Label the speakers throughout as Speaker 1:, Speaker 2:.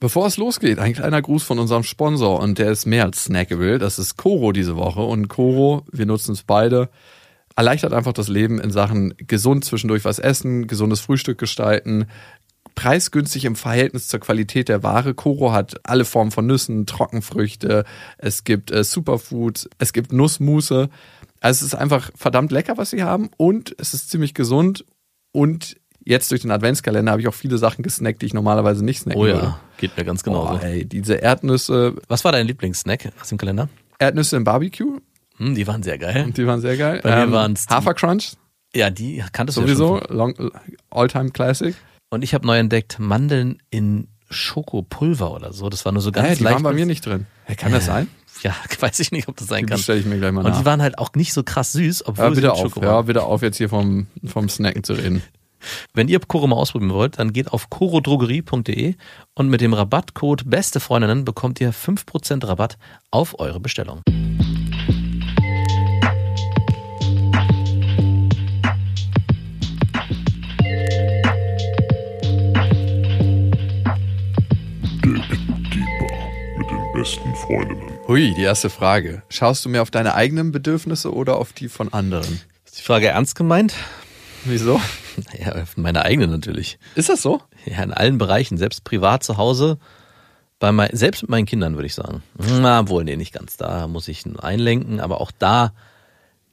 Speaker 1: Bevor es losgeht, ein kleiner Gruß von unserem Sponsor und der ist mehr als snackable. Das ist Coro diese Woche und Coro, wir nutzen es beide, erleichtert einfach das Leben in Sachen gesund zwischendurch was essen, gesundes Frühstück gestalten, preisgünstig im Verhältnis zur Qualität der Ware. Coro hat alle Formen von Nüssen, Trockenfrüchte, es gibt äh, Superfoods, es gibt Nussmusse. Also es ist einfach verdammt lecker, was sie haben und es ist ziemlich gesund und jetzt durch den Adventskalender habe ich auch viele Sachen gesnackt, die ich normalerweise nicht snacken
Speaker 2: Oh ja,
Speaker 1: würde.
Speaker 2: geht mir ganz genauso.
Speaker 1: Boah, ey, diese Erdnüsse,
Speaker 2: Was war dein Lieblingssnack aus dem Kalender?
Speaker 1: Erdnüsse im Barbecue,
Speaker 2: Hm, die waren sehr geil.
Speaker 1: die waren sehr geil.
Speaker 2: Bei mir waren's die-
Speaker 1: Hafercrunch,
Speaker 2: Ja, die kanntest du ja
Speaker 1: sowieso,
Speaker 2: schon.
Speaker 1: long, Alltime Classic.
Speaker 2: Und ich habe neu entdeckt Mandeln in Schokopulver oder so. Das war nur so ganz
Speaker 1: Äh, die
Speaker 2: leicht.
Speaker 1: waren bei mir nicht drin. Hey, kann das sein?
Speaker 2: Ja, weiß ich nicht, ob das sein
Speaker 1: Die
Speaker 2: kann.
Speaker 1: bestelle ich mir gleich mal
Speaker 2: Und
Speaker 1: nach.
Speaker 2: die waren halt auch nicht so krass süß, obwohl sie
Speaker 1: bitte
Speaker 2: mit
Speaker 1: auf,
Speaker 2: waren.
Speaker 1: bitte auf, jetzt hier vom, vom Snacken zu reden.
Speaker 2: Wenn ihr Koro mal ausprobieren wollt, dann geht auf korodrogerie.de und mit dem Rabattcode Beste Freundinnen bekommt ihr 5% Rabatt auf eure Bestellung.
Speaker 3: Besten Freundinnen.
Speaker 1: Hui, die erste Frage. Schaust du mehr auf deine eigenen Bedürfnisse oder auf die von anderen?
Speaker 2: Ist die Frage ernst gemeint?
Speaker 1: Wieso?
Speaker 2: Ja, meine eigene natürlich.
Speaker 1: Ist das so?
Speaker 2: Ja, in allen Bereichen, selbst privat zu Hause, bei mein, selbst mit meinen Kindern würde ich sagen. Na, wohl, nee, nicht ganz. Da muss ich einlenken, aber auch da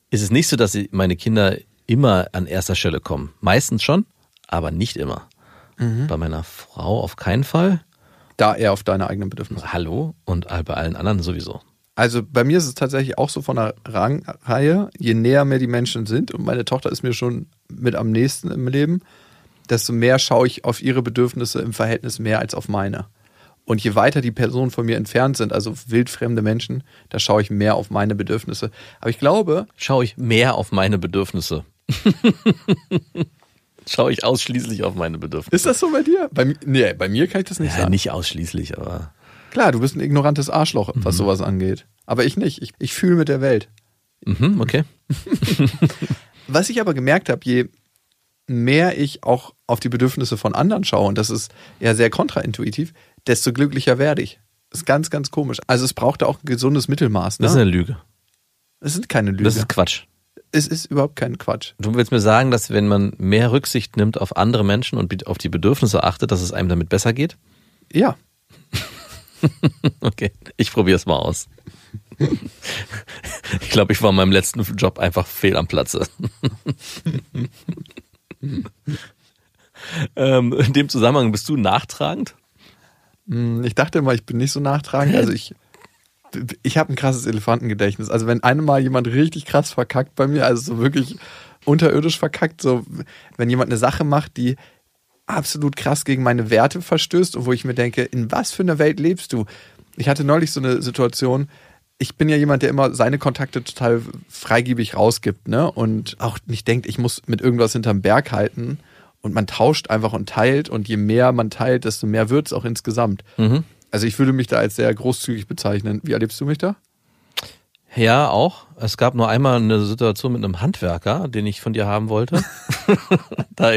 Speaker 2: ist es nicht so, dass meine Kinder immer an erster Stelle kommen. Meistens schon, aber nicht immer. Bei meiner Frau auf keinen Fall.
Speaker 1: Da eher auf deine eigenen Bedürfnisse.
Speaker 2: Hallo und bei allen anderen sowieso.
Speaker 1: Also bei mir ist es tatsächlich auch so von der Rangreihe, je näher mir die Menschen sind und meine Tochter ist mir schon mit am nächsten im Leben, desto mehr schaue ich auf ihre Bedürfnisse im Verhältnis mehr als auf meine. Und je weiter die Personen von mir entfernt sind, also wildfremde Menschen, da schaue ich mehr auf meine Bedürfnisse. Aber ich glaube,
Speaker 2: Schaue ich mehr auf meine Bedürfnisse. Schaue ich ausschließlich auf meine Bedürfnisse.
Speaker 1: ist das so bei dir? Bei, nee, bei mir kann ich das nicht
Speaker 2: Ja,
Speaker 1: sagen.
Speaker 2: nicht ausschließlich, aber
Speaker 1: Klar, du bist ein ignorantes Arschloch, was sowas angeht. Aber ich nicht. Ich, ich fühle mit der Welt.
Speaker 2: mhm, okay.
Speaker 1: Was ich aber gemerkt habe, je mehr ich auch auf die Bedürfnisse von anderen schaue, und das ist ja sehr kontraintuitiv, desto glücklicher werde ich. Das ist ganz, ganz komisch. Also es braucht da auch ein gesundes Mittelmaß. Ne?
Speaker 2: Das ist eine Lüge.
Speaker 1: es sind keine Lügen.
Speaker 2: Das ist Quatsch.
Speaker 1: es ist überhaupt kein Quatsch.
Speaker 2: Du willst mir sagen, dass wenn man mehr Rücksicht nimmt auf andere Menschen und auf die Bedürfnisse achtet, dass es einem damit besser geht?
Speaker 1: Ja.
Speaker 2: Okay, ich probiere es mal aus. Ich glaube, ich war in meinem letzten Job einfach fehl am Platze. ähm, in dem Zusammenhang bist du nachtragend?
Speaker 1: Hm, Ich dachte immer, ich bin nicht so nachtragend. Also ich, ich habe ein krasses Elefantengedächtnis. Also wenn einmal jemand richtig krass verkackt bei mir, also so wirklich unterirdisch verkackt, so wenn jemand eine Sache macht, die absolut krass gegen meine Werte verstößt und wo ich mir denke, in was für einer Welt lebst du? Ich hatte neulich so eine Situation, ich bin ja jemand, der immer seine Kontakte total freigebig rausgibt, ne? Und auch nicht denkt, ich muss mit irgendwas hinterm Berg halten. Und man tauscht einfach und teilt und je mehr man teilt, desto mehr wird es auch insgesamt.
Speaker 2: Mhm.
Speaker 1: Also ich würde mich da als sehr großzügig bezeichnen. Wie erlebst du mich da?
Speaker 2: Ja, auch. Es gab nur einmal eine Situation mit einem Handwerker, den ich von dir haben wollte. da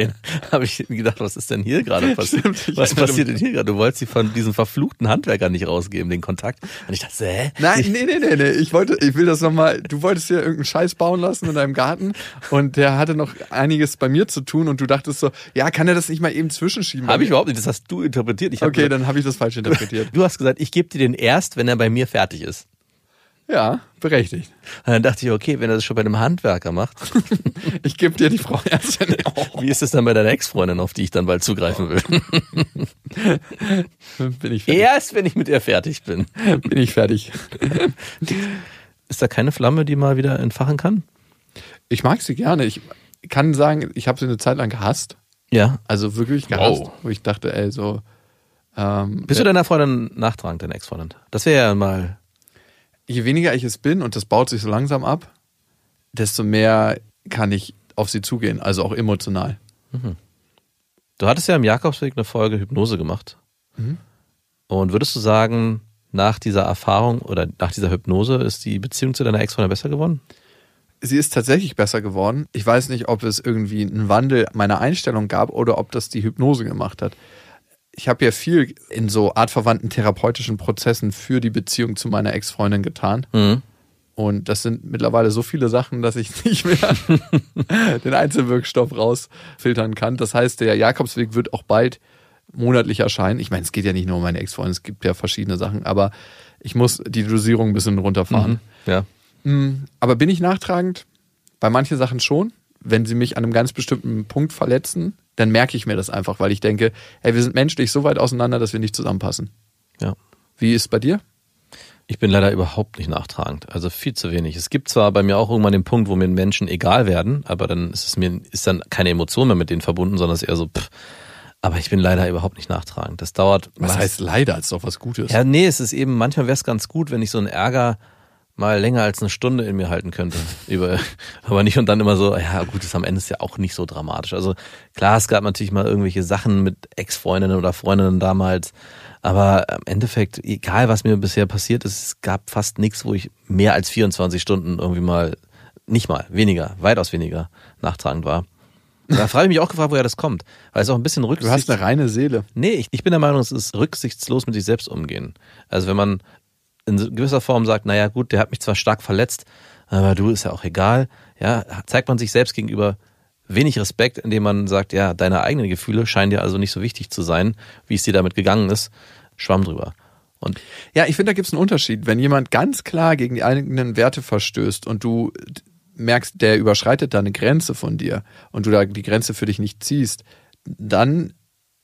Speaker 2: habe ich gedacht, was ist denn hier gerade passiert?
Speaker 1: Stimmt,
Speaker 2: Was passiert denn hier gerade? Du wolltest sie von diesem verfluchten Handwerker nicht rausgeben, den Kontakt. Und ich dachte, hä?
Speaker 1: Nein, nee, nee, nee, nee. Ich wollte, ich will das nochmal, du wolltest hier irgendeinen Scheiß bauen lassen in deinem Garten und der hatte noch einiges bei mir zu tun und du dachtest so, ja, kann er das nicht mal eben zwischenschieben?
Speaker 2: Habe ich überhaupt nicht. Das hast du interpretiert.
Speaker 1: Okay,
Speaker 2: gesagt,
Speaker 1: dann habe ich das falsch interpretiert.
Speaker 2: Du hast gesagt, ich gebe dir den erst, wenn er bei mir fertig ist.
Speaker 1: Ja, berechtigt.
Speaker 2: Und dann dachte ich, okay, wenn er das schon bei einem Handwerker macht,
Speaker 1: Ich gebe dir die Frau erst. Oh,
Speaker 2: wie ist es dann bei deiner Ex-Freundin, auf die ich dann bald zugreifen will?
Speaker 1: bin ich fertig.
Speaker 2: Erst, wenn ich mit ihr fertig bin.
Speaker 1: Bin ich fertig.
Speaker 2: Ist da keine Flamme, die mal wieder entfachen kann?
Speaker 1: Ich mag sie gerne. Ich kann sagen, ich habe sie eine Zeit lang gehasst.
Speaker 2: Ja.
Speaker 1: Also wirklich gehasst.
Speaker 2: Wow.
Speaker 1: Wo ich dachte, ey, so. Ähm,
Speaker 2: Bist du deiner Freundin nachtragend, deiner Ex-Freundin? Das wäre ja mal.
Speaker 1: Je weniger ich es bin und das baut sich so langsam ab, desto mehr kann ich auf sie zugehen, also auch emotional.
Speaker 2: Du hattest ja im Jakobsweg eine Folge Hypnose gemacht. Und würdest du sagen, nach dieser Erfahrung oder nach dieser Hypnose ist die Beziehung zu deiner Ex-Freundin besser geworden?
Speaker 1: Sie ist tatsächlich besser geworden. Ich weiß nicht, ob es irgendwie einen Wandel meiner Einstellung gab oder ob das die Hypnose gemacht hat. Ich habe ja viel in so artverwandten therapeutischen Prozessen für die Beziehung zu meiner Ex-Freundin getan.
Speaker 2: Mhm.
Speaker 1: Und das sind mittlerweile so viele Sachen, dass ich nicht mehr den Einzelwirkstoff rausfiltern kann. Das heißt, der Jakobsweg wird auch bald monatlich erscheinen. Ich meine, es geht ja nicht nur um meine Ex-Freundin, es gibt ja verschiedene Sachen, aber ich muss die Dosierung ein bisschen runterfahren.
Speaker 2: Ja.
Speaker 1: Mm, Aber bin ich nachtragend? Bei manchen Sachen schon. Wenn sie mich an einem ganz bestimmten Punkt verletzen, dann merke ich mir das einfach, weil ich denke, hey, wir sind menschlich so weit auseinander, dass wir nicht zusammenpassen.
Speaker 2: Ja.
Speaker 1: Wie ist es bei dir?
Speaker 2: Ich bin leider überhaupt nicht nachtragend. Also viel zu wenig. Es gibt zwar bei mir auch irgendwann den Punkt, wo mir Menschen egal werden, aber dann ist es mir, ist dann keine Emotion mehr mit denen verbunden, sondern es ist eher so, pff. Aber ich bin leider überhaupt nicht nachtragend. Das dauert.
Speaker 1: Was heißt leider, ist doch was Gutes.
Speaker 2: Ja, nee, es ist eben, manchmal wäre es ganz gut, wenn ich so einen Ärger mal länger als eine Stunde in mir halten könnte. Über, aber nicht und dann immer so, ja gut, das am Ende ist ja auch nicht so dramatisch. Also klar, es gab natürlich mal irgendwelche Sachen mit Ex-Freundinnen oder Freundinnen damals, aber im Endeffekt, egal was mir bisher passiert ist, es gab fast nichts, wo ich mehr als 24 Stunden irgendwie mal, nicht mal, weniger, weitaus weniger nachtragend war. Da frage ich mich auch gefragt, woher das kommt. Weil es auch ein bisschen
Speaker 1: Du
Speaker 2: Rücksicht
Speaker 1: hast eine reine Seele.
Speaker 2: Nee, ich, ich bin der Meinung, es ist rücksichtslos mit sich selbst umgehen. Also wenn man in gewisser Form sagt, naja gut, der hat mich zwar stark verletzt, aber du ist ja auch egal, ja, zeigt man sich selbst gegenüber wenig Respekt, indem man sagt, ja, deine eigenen Gefühle scheinen dir also nicht so wichtig zu sein, wie es dir damit gegangen ist. Schwamm drüber. Und
Speaker 1: Ja, ich finde, da gibt es einen Unterschied. Wenn jemand ganz klar gegen die eigenen Werte verstößt und du merkst, der überschreitet da eine Grenze von dir und du da die Grenze für dich nicht ziehst, dann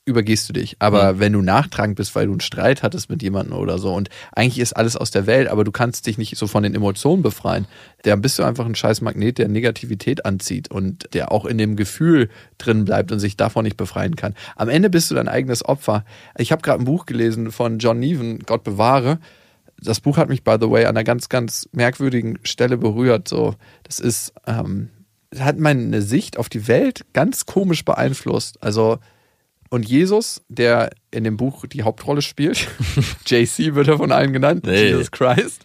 Speaker 1: übergehst du dich. Aber wenn du nachtragend bist, weil du einen Streit hattest mit jemandem oder so und eigentlich ist alles aus der Welt, aber du kannst dich nicht so von den Emotionen befreien, dann bist du einfach ein scheiß Magnet, der Negativität anzieht und der auch in dem Gefühl drin bleibt und sich davon nicht befreien kann. Am Ende bist du dein eigenes Opfer. Ich habe gerade ein Buch gelesen von John Neven, Gott bewahre. Das Buch hat mich, by the way, an einer ganz, ganz merkwürdigen Stelle berührt. So, das ist, ähm, hat meine Sicht auf die Welt ganz komisch beeinflusst. Also, und Jesus, der in dem Buch die Hauptrolle spielt, JC wird er von allen genannt,
Speaker 2: Nee.
Speaker 1: Jesus Christ.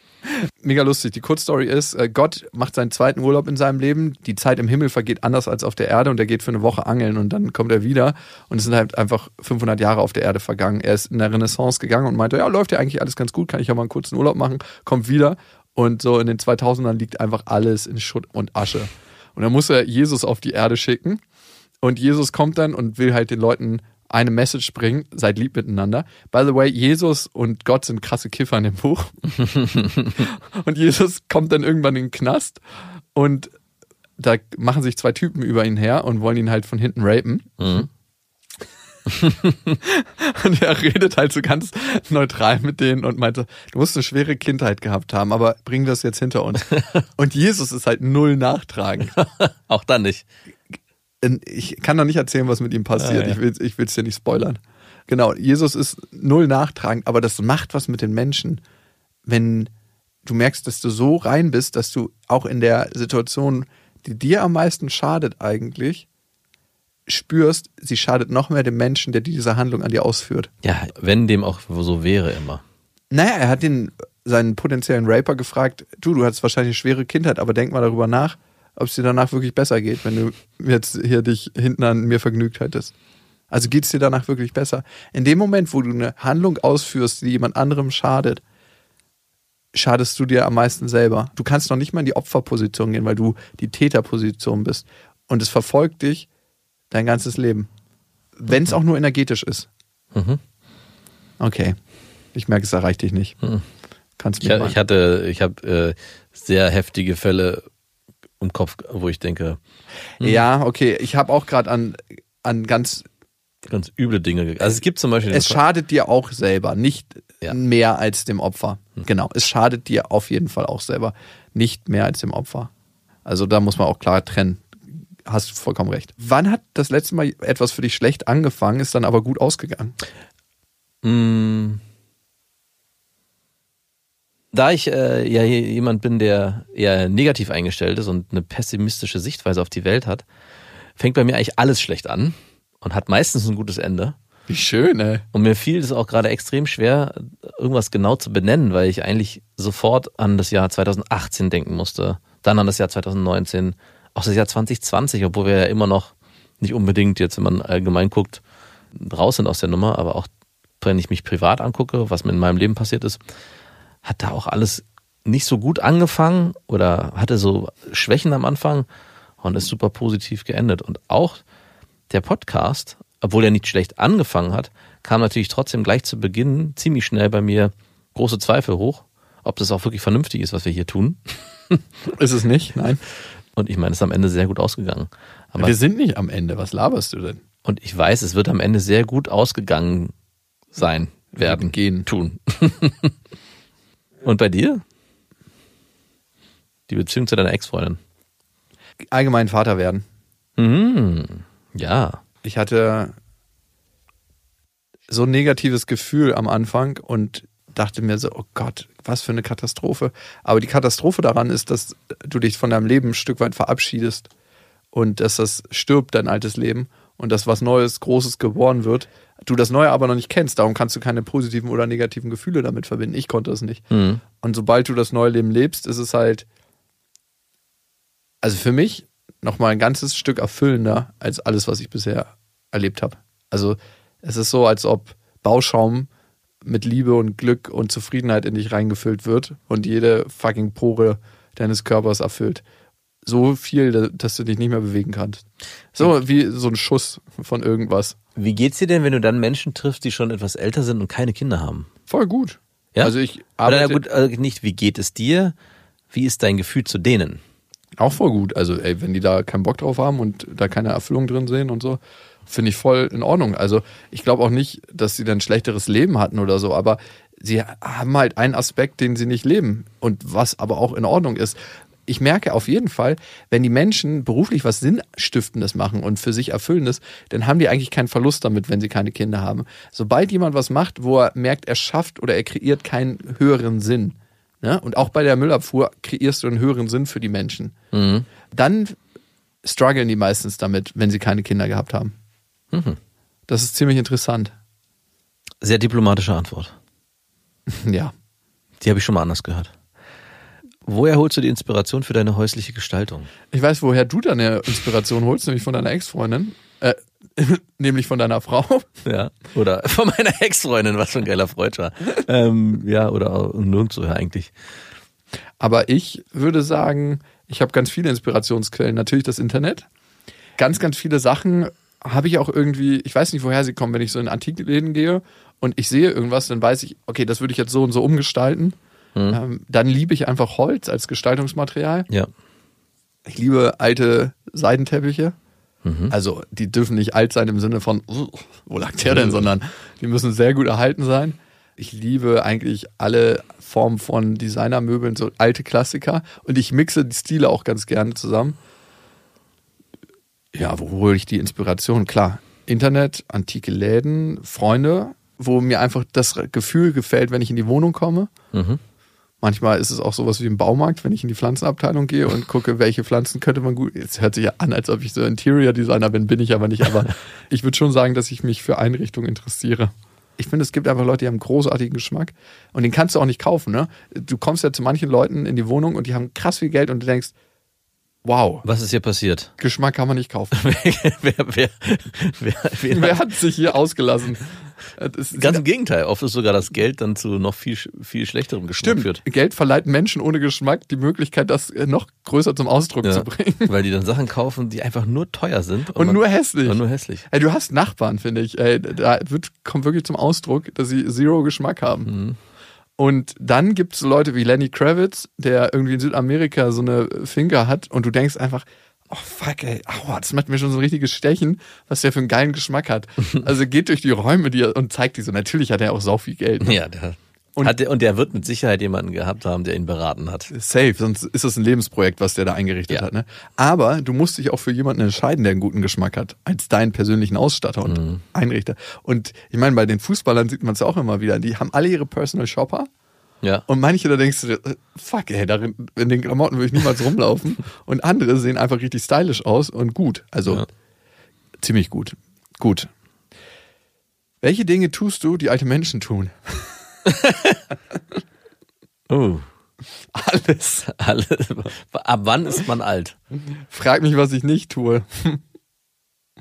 Speaker 1: Mega lustig. Die Kurzstory ist, äh, Gott macht seinen zweiten Urlaub in seinem Leben. Die Zeit im Himmel vergeht anders als auf der Erde und er geht für eine Woche angeln und dann kommt er wieder und es sind halt einfach 500 Jahre auf der Erde vergangen. Er ist in der Renaissance gegangen und meinte, ja, läuft ja eigentlich alles ganz gut, kann ich ja mal einen kurzen Urlaub machen, kommt wieder und so in den 2000ern liegt einfach alles in Schutt und Asche. Und dann muss er Jesus auf die Erde schicken und Jesus kommt dann und will halt den Leuten eine Message bringen, seid lieb miteinander. By the way, Jesus und Gott sind krasse Kiffer in dem Buch. und Jesus kommt dann irgendwann in den Knast und da machen sich zwei Typen über ihn her und wollen ihn halt von hinten rapen. und er redet halt so ganz neutral mit denen und meinte, du musst eine schwere Kindheit gehabt haben, aber bringen wir es jetzt hinter uns. und Jesus ist halt null nachtragend.
Speaker 2: auch dann nicht.
Speaker 1: Ich kann noch nicht erzählen, was mit ihm passiert.
Speaker 2: Ah, ja.
Speaker 1: Ich will ich will's dir nicht spoilern. Genau, Jesus ist null nachtragend, aber das macht was mit den Menschen, wenn du merkst, dass du so rein bist, dass du auch in der Situation, die dir am meisten schadet eigentlich, spürst, sie schadet noch mehr dem Menschen, der diese Handlung an dir ausführt.
Speaker 2: Ja, wenn dem auch so wäre immer.
Speaker 1: Naja, er hat den, seinen potenziellen Raper gefragt, du, du hattest wahrscheinlich eine schwere Kindheit, aber denk mal darüber nach, ob es dir danach wirklich besser geht, wenn du jetzt hier dich hinten an mir vergnügt hättest. Also geht es dir danach wirklich besser? In dem Moment, wo du eine Handlung ausführst, die jemand anderem schadet, schadest du dir am meisten selber. Du kannst noch nicht mal in die Opferposition gehen, weil du die Täterposition bist. Und es verfolgt dich dein ganzes Leben. Wenn es auch nur energetisch ist.
Speaker 2: Mhm.
Speaker 1: Okay. Ich merke, es erreicht dich nicht.
Speaker 2: Mhm.
Speaker 1: Kannst
Speaker 2: Ich, ich hatte, ich habe äh, sehr heftige Fälle im Kopf, wo ich denke,
Speaker 1: Ja, okay. Ich habe auch gerade an, an ganz.
Speaker 2: ganz üble Dinge. ge- Also es gibt zum Beispiel
Speaker 1: Es schadet dir auch selber, nicht
Speaker 2: Ja. Hm.
Speaker 1: mehr als dem Opfer. Genau. Es schadet dir auf jeden Fall auch selber, nicht mehr als dem Opfer. Also da muss man auch klar trennen. Hast du vollkommen recht. Wann hat das letzte Mal etwas für dich schlecht angefangen, ist dann aber gut ausgegangen?
Speaker 2: Mm. Da ich äh, ja jemand bin, der eher negativ eingestellt ist und eine pessimistische Sichtweise auf die Welt hat, fängt bei mir eigentlich alles schlecht an und hat meistens ein gutes Ende.
Speaker 1: Wie schön, ey.
Speaker 2: Und mir fiel es auch gerade extrem schwer, irgendwas genau zu benennen, weil ich eigentlich sofort an das Jahr 2018 denken musste, dann an das Jahr 2019, auch das Jahr 2020, obwohl wir ja immer noch nicht unbedingt jetzt, wenn man allgemein guckt, raus sind aus der Nummer, aber auch wenn ich mich privat angucke, was mir in meinem Leben passiert ist, hat da auch alles nicht so gut angefangen oder hatte so Schwächen am Anfang und ist super positiv geendet. Und auch der Podcast, obwohl er nicht schlecht angefangen hat, kam natürlich trotzdem gleich zu Beginn ziemlich schnell bei mir große Zweifel hoch, ob das auch wirklich vernünftig ist, was wir hier tun.
Speaker 1: Ist es nicht? Nein.
Speaker 2: Und ich meine, es ist am Ende sehr gut ausgegangen. Aber
Speaker 1: Wir sind nicht am Ende. Was laberst du denn?
Speaker 2: Und ich weiß, es wird am Ende sehr gut ausgegangen sein, werden,
Speaker 1: Gehen.
Speaker 2: tun. Und bei dir? Die Beziehung zu deiner Ex-Freundin.
Speaker 1: Allgemein Vater werden.
Speaker 2: Mhm. Ja.
Speaker 1: Ich hatte so ein negatives Gefühl am Anfang und dachte mir so, oh Gott, was für eine Katastrophe. Aber die Katastrophe daran ist, dass du dich von deinem Leben ein Stück weit verabschiedest und dass das stirbt, dein altes Leben und dass was Neues, Großes geboren wird. Du das Neue aber noch nicht kennst, darum kannst du keine positiven oder negativen Gefühle damit verbinden. Ich konnte es nicht.
Speaker 2: Mhm.
Speaker 1: Und sobald du das neue Leben lebst, ist es halt, also für mich nochmal ein ganzes Stück erfüllender als alles, was ich bisher erlebt habe. Also es ist so, als ob Bauschaum mit Liebe und Glück und Zufriedenheit in dich reingefüllt wird und jede fucking Pore deines Körpers erfüllt. So viel, dass du dich nicht mehr bewegen kannst. So wie so ein Schuss von irgendwas.
Speaker 2: Wie geht's dir denn, wenn du dann Menschen triffst, die schon etwas älter sind und keine Kinder haben?
Speaker 1: Voll gut.
Speaker 2: Ja?
Speaker 1: Also ich arbeite
Speaker 2: gut, äh, nicht, wie geht es dir? Wie ist dein Gefühl zu denen?
Speaker 1: Auch voll gut. Also, ey, wenn die da keinen Bock drauf haben und da keine Erfüllung drin sehen und so, finde ich voll in Ordnung. Also, ich glaube auch nicht, dass sie dann ein schlechteres Leben hatten oder so, aber sie haben halt einen Aspekt, den sie nicht leben und was aber auch in Ordnung ist. Ich merke auf jeden Fall, wenn die Menschen beruflich was Sinnstiftendes machen und für sich Erfüllendes, dann haben die eigentlich keinen Verlust damit, wenn sie keine Kinder haben. Sobald jemand was macht, wo er merkt, er schafft oder er kreiert keinen höheren Sinn, ne? und auch bei der Müllabfuhr kreierst du einen höheren Sinn für die Menschen, dann strugglen die meistens damit, wenn sie keine Kinder gehabt haben. Das ist ziemlich interessant.
Speaker 2: Sehr diplomatische Antwort.
Speaker 1: Ja.
Speaker 2: Die habe ich schon mal anders gehört. Woher holst du die Inspiration für deine häusliche Gestaltung?
Speaker 1: Ich weiß, woher du deine Inspiration holst, nämlich von deiner Ex-Freundin. Äh, nämlich von deiner Frau.
Speaker 2: Ja. Oder von meiner Ex-Freundin, was für ein geiler Freund war. ähm, ja, oder nirgendwoher eigentlich.
Speaker 1: Aber ich würde sagen, ich habe ganz viele Inspirationsquellen. Natürlich das Internet. Ganz, ganz viele Sachen habe ich auch irgendwie, ich weiß nicht, woher sie kommen, wenn ich so in Antikläden gehe und ich sehe irgendwas, dann weiß ich, okay, das würde ich jetzt so und so umgestalten. Ähm, dann liebe ich einfach Holz als Gestaltungsmaterial.
Speaker 2: Ja.
Speaker 1: Ich liebe alte Seidenteppiche. Also die dürfen nicht alt sein im Sinne von, "Uh, wo lag der denn, sondern die müssen sehr gut erhalten sein. Ich liebe eigentlich alle Formen von Designermöbeln, so alte Klassiker. Und ich mixe die Stile auch ganz gerne zusammen. Ja, wo hole ich die Inspiration? Klar, Internet, antike Läden, Freunde, wo mir einfach das Gefühl gefällt, wenn ich in die Wohnung komme. Manchmal ist es auch sowas wie im Baumarkt, wenn ich in die Pflanzenabteilung gehe und gucke, welche Pflanzen könnte man gut. Jetzt hört sich ja an, als ob ich so Interior Designer bin, bin ich aber nicht. Aber ich würde schon sagen, dass ich mich für Einrichtungen interessiere. Ich finde, es gibt einfach Leute, die haben großartigen Geschmack und den kannst du auch nicht kaufen. Ne? Du kommst ja zu manchen Leuten in die Wohnung und die haben krass viel Geld und du denkst, wow,
Speaker 2: Was ist hier passiert?
Speaker 1: Geschmack kann man nicht kaufen.
Speaker 2: wer, wer, wer, wer,
Speaker 1: hat sich hier ausgelassen?
Speaker 2: Ganz im Gegenteil. Oft ist sogar das Geld dann zu noch viel, viel schlechterem Geschmack
Speaker 1: Stimmt,
Speaker 2: führt.
Speaker 1: Geld verleiht Menschen ohne Geschmack die Möglichkeit, das äh, noch größer zum Ausdruck
Speaker 2: Ja,
Speaker 1: zu bringen.
Speaker 2: weil die dann Sachen kaufen, die einfach nur teuer sind.
Speaker 1: Und
Speaker 2: man-
Speaker 1: nur hässlich.
Speaker 2: Und nur hässlich.
Speaker 1: Ey, du hast Nachbarn, finde ich. Ey, da wird, kommt wirklich zum Ausdruck, dass sie Zero Geschmack haben.
Speaker 2: Mhm.
Speaker 1: Und dann gibt es Leute wie Lenny Kravitz, der irgendwie in Südamerika so eine Finker hat und du denkst einfach, oh fuck, ey, aua, das macht mir schon so ein richtiges Stechen, was der für einen geilen Geschmack hat. Also geht durch die Räume die und zeigt die so. Natürlich hat er auch sau viel Geld. Ne?
Speaker 2: Ja, der,
Speaker 1: Und-
Speaker 2: hat der, und der wird mit Sicherheit jemanden gehabt haben, der ihn beraten hat.
Speaker 1: Safe, sonst ist das ein Lebensprojekt, was der da eingerichtet
Speaker 2: Ja.
Speaker 1: hat. Ne? Aber du musst dich auch für jemanden entscheiden, der einen guten Geschmack hat, als deinen persönlichen Ausstatter und
Speaker 2: Mhm.
Speaker 1: Einrichter. Und ich meine, bei den Fußballern sieht man es auch immer wieder. Die haben alle ihre Personal Shopper.
Speaker 2: Ja.
Speaker 1: Und manche, da denkst du, äh, fuck, ey, darin, in den Klamotten würde ich niemals rumlaufen. Und andere sehen einfach richtig stylisch aus und gut. Also
Speaker 2: Ja.
Speaker 1: ziemlich gut. Gut. Welche Dinge tust du, die alte Menschen tun?
Speaker 2: Oh.
Speaker 1: Alles.
Speaker 2: Alle, ab wann ist man alt?
Speaker 1: Frag mich, was ich nicht tue.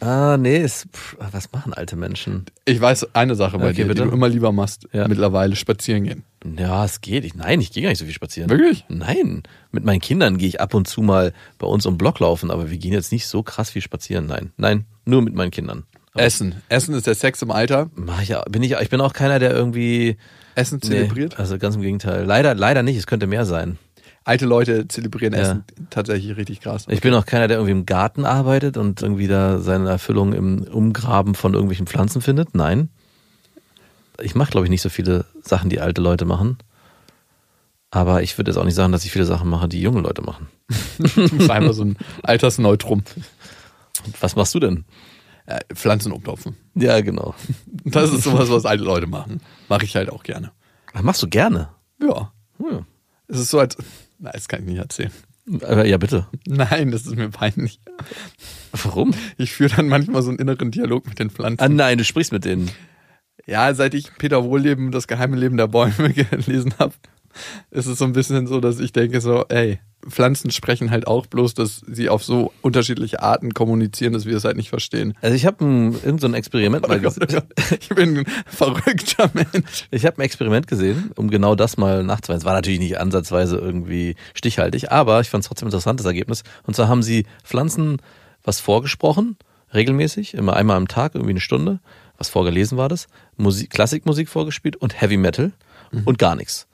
Speaker 2: Ah, nee, ist, pff, was machen alte Menschen?
Speaker 1: Ich weiß eine Sache bei
Speaker 2: Okay,
Speaker 1: dir,
Speaker 2: bitte.
Speaker 1: die du immer lieber machst,
Speaker 2: Ja.
Speaker 1: mittlerweile spazieren gehen.
Speaker 2: Ja, es geht. Ich, nein, ich gehe gar nicht so viel spazieren.
Speaker 1: Wirklich?
Speaker 2: Nein. Mit meinen Kindern gehe ich ab und zu mal bei uns um Block laufen, aber wir gehen jetzt nicht so krass viel spazieren. Nein. Nein, nur mit meinen Kindern. Aber
Speaker 1: Essen. Essen ist der Sex im Alter.
Speaker 2: mach ich, bin ich, ich bin auch keiner, der irgendwie
Speaker 1: Essen zelebriert.
Speaker 2: Nee, also ganz im Gegenteil. Leider, leider nicht. Es könnte mehr sein.
Speaker 1: Alte Leute zelebrieren
Speaker 2: Ja.
Speaker 1: Essen tatsächlich richtig krass.
Speaker 2: Ich bin auch keiner, der irgendwie im Garten arbeitet und irgendwie da seine Erfüllung im Umgraben von irgendwelchen Pflanzen findet. Nein. Ich mache, glaube ich, nicht so viele Sachen, die alte Leute machen. Aber ich würde jetzt auch nicht sagen, dass ich viele Sachen mache, die junge Leute machen.
Speaker 1: Du bist einfach so ein Altersneutrum.
Speaker 2: Was machst du denn?
Speaker 1: Äh, Pflanzen umtopfen.
Speaker 2: Ja, genau.
Speaker 1: Das ist sowas, was alte Leute machen. Mache ich halt auch gerne.
Speaker 2: Das machst du gerne.
Speaker 1: Ja.
Speaker 2: Hm.
Speaker 1: Es ist so, als. Nein, das kann ich nicht erzählen.
Speaker 2: Aber ja, bitte.
Speaker 1: Nein, das ist mir peinlich.
Speaker 2: Warum?
Speaker 1: Ich führe dann manchmal so einen inneren Dialog mit den Pflanzen.
Speaker 2: Ah nein, du sprichst mit denen.
Speaker 1: Ja, seit ich Peter Wohlleben, das geheime Leben der Bäume gelesen habe, ist es so ein bisschen so, dass ich denke so, ey, Pflanzen sprechen halt auch bloß, dass sie auf so unterschiedliche Arten kommunizieren, dass wir es halt nicht verstehen.
Speaker 2: Also ich habe ein, irgend so ein Experiment mal
Speaker 1: Oh Gott, oh
Speaker 2: gesehen.
Speaker 1: Gott, ich bin ein verrückter Mensch.
Speaker 2: Ich habe ein Experiment gesehen, um genau das mal nachzuweisen. Es war natürlich nicht ansatzweise irgendwie stichhaltig, aber ich fand es trotzdem ein interessantes Ergebnis. Und zwar haben sie Pflanzen was vorgesprochen, regelmäßig, immer einmal am Tag, irgendwie eine Stunde. Was vorgelesen war das? Musik, Klassikmusik vorgespielt und Heavy Metal und gar nichts.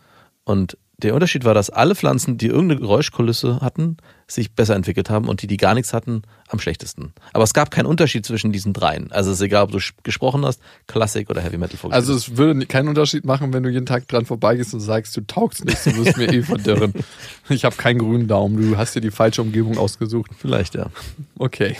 Speaker 2: Und der Unterschied war, dass alle Pflanzen, die irgendeine Geräuschkulisse hatten, sich besser entwickelt haben und die, die gar nichts hatten, am schlechtesten. Aber es gab keinen Unterschied zwischen diesen dreien. Also es ist egal, ob du gesprochen hast, Klassik oder Heavy Metal vorgespielt
Speaker 1: Also es würde keinen Unterschied machen, wenn du jeden Tag dran vorbeigehst und sagst, du taugst nichts, du wirst mir eh verdirren. Ich habe keinen grünen Daumen, du hast dir die falsche Umgebung ausgesucht.
Speaker 2: Vielleicht, ja.
Speaker 1: Okay.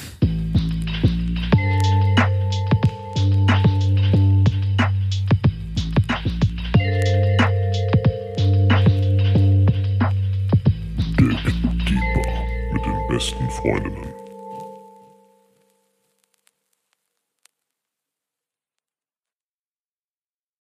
Speaker 3: Besten Freundinnen.